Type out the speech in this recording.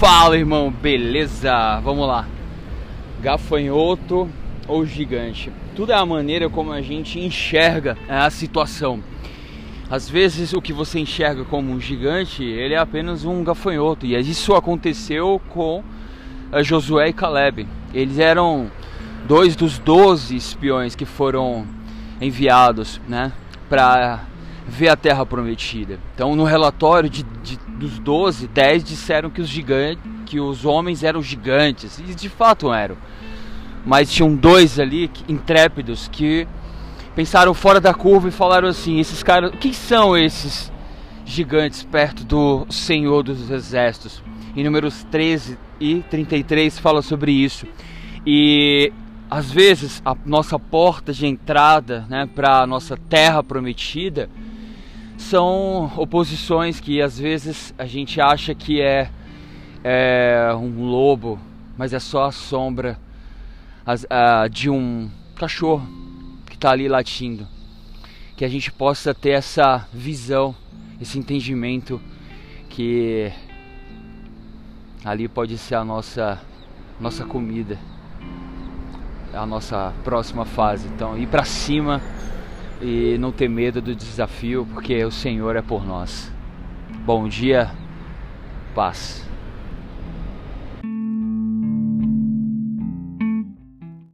Fala irmão, beleza? Vamos lá. Gafanhoto ou gigante? Tudo é a maneira como a gente enxerga a situação. Às vezes o que você enxerga como um gigante, ele é apenas um gafanhoto. E isso aconteceu com eh, Josué e Caleb. Eles eram dois dos doze espiões que foram enviados, né, para ver a terra prometida. Então, no relatório de, de, dos 12, 10 disseram que os gigantes, que os homens eram gigantes, e de fato eram. Mas tinham dois ali intrépidos que pensaram fora da curva e falaram assim: esses caras, quem são esses gigantes perto do Senhor dos Exércitos? Em números 13 e 33 fala sobre isso. E às vezes a nossa porta de entrada né, para a nossa terra prometida são oposições que às vezes a gente acha que é, é um lobo, mas é só a sombra as, a, de um cachorro que está ali latindo. Que a gente possa ter essa visão, esse entendimento que ali pode ser a nossa nossa comida a nossa próxima fase. Então, ir para cima e não ter medo do desafio, porque o Senhor é por nós. Bom dia, paz.